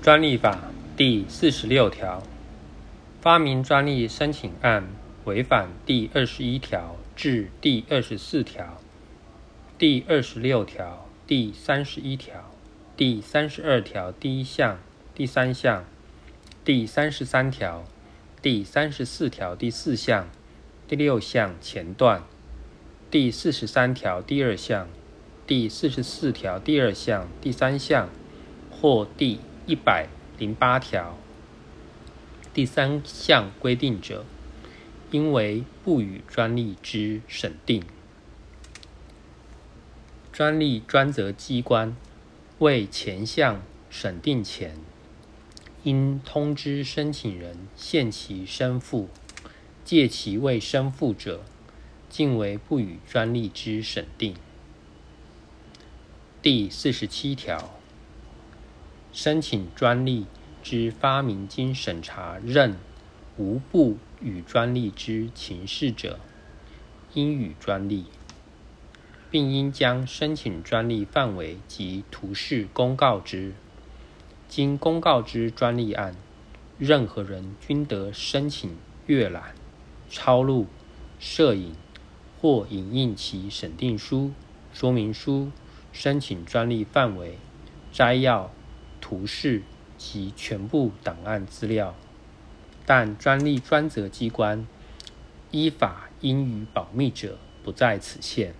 专利法第四十六条，发明专利申请案违反第二十一条至第二十四条、第二十六条、第三十一条、第三十二条第一项、第三项、第三十三条、第三十四条第四项、第六项前段、第四十三条第二项、第四十四条第二项第三项或第一百零八条第三项规定者，应为不予专利之审定。专利专责机关为前项审定前，应通知申请人限期申复，届期未申复者，尽为不予专利之审定。第四十七条。申请专利之发明经审查认无不予专利之情事者，应予专利，并应将申请专利范围及图示公告之。经公告之专利案，任何人均得申请阅览、抄录、摄影或影印其审定书、说明书、申请专利范围、摘要。图示及全部档案资料，但专利专责机关依法应予保密者不在此限。